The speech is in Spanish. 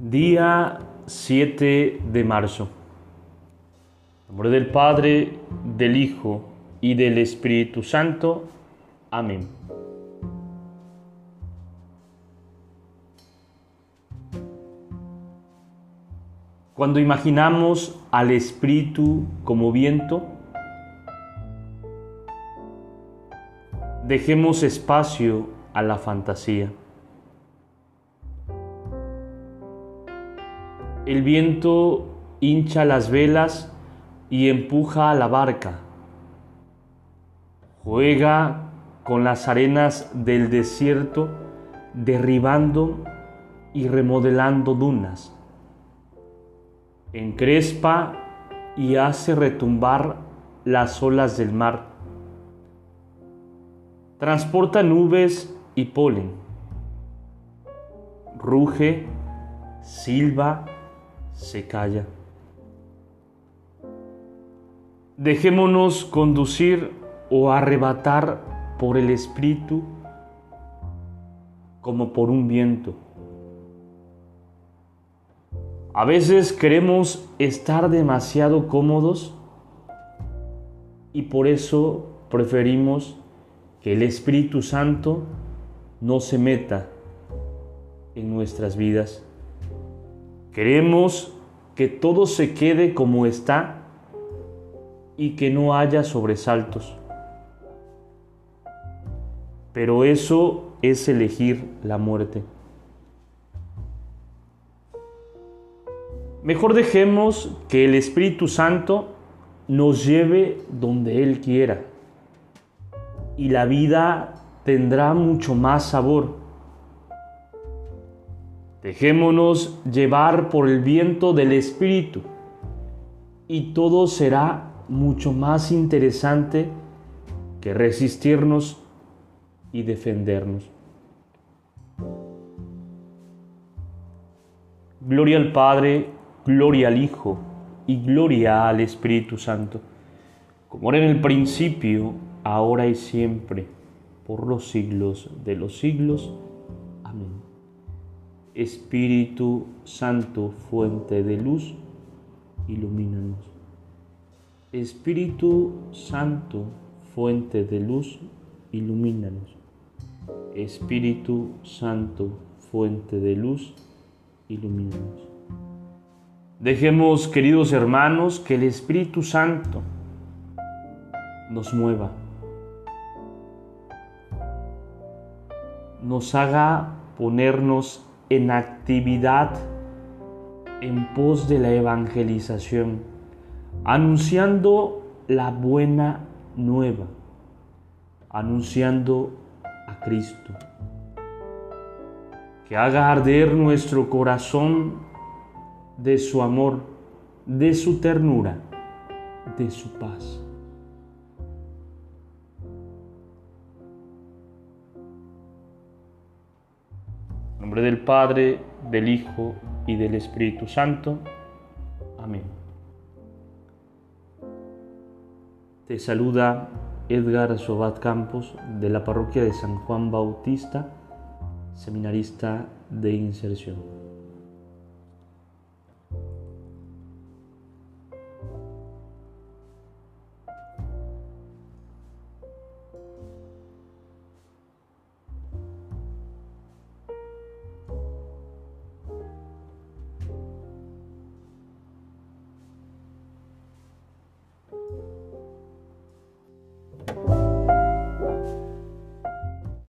Día 7 de marzo. En nombre del Padre, del Hijo y del Espíritu Santo. Amén. Cuando imaginamos al Espíritu como viento, dejemos espacio a la fantasía. El viento hincha las velas y empuja a la barca. Juega con las arenas del desierto, derribando y remodelando dunas. Encrespa y hace retumbar las olas del mar. Transporta nubes y polen. Ruge, silba, se calla. Dejémonos conducir o arrebatar por el Espíritu como por un viento. A veces queremos estar demasiado cómodos y por eso preferimos que el Espíritu Santo no se meta en nuestras vidas. Queremos que todo se quede como está y que no haya sobresaltos. Pero eso es elegir la muerte. Mejor dejemos que el Espíritu Santo nos lleve donde Él quiera y la vida tendrá mucho más sabor Dejémonos llevar por el viento del Espíritu y todo será mucho más interesante que resistirnos y defendernos. Gloria al Padre, gloria al Hijo y gloria al Espíritu Santo, como era en el principio, ahora y siempre, por los siglos de los siglos. Amén. Espíritu Santo, fuente de luz, ilumínanos. Espíritu Santo, fuente de luz, ilumínanos. Espíritu Santo, fuente de luz, ilumínanos. Dejemos, queridos hermanos, que el Espíritu Santo nos mueva, nos haga ponernos en actividad en pos de la evangelización, anunciando la buena nueva, anunciando a Cristo. Que haga arder nuestro corazón de su amor, de su ternura, de su paz. Del Padre, del Hijo y del Espíritu Santo. Amén. Te saluda Edgar Sobat Campos de la parroquia de San Juan Bautista, seminarista de inserción.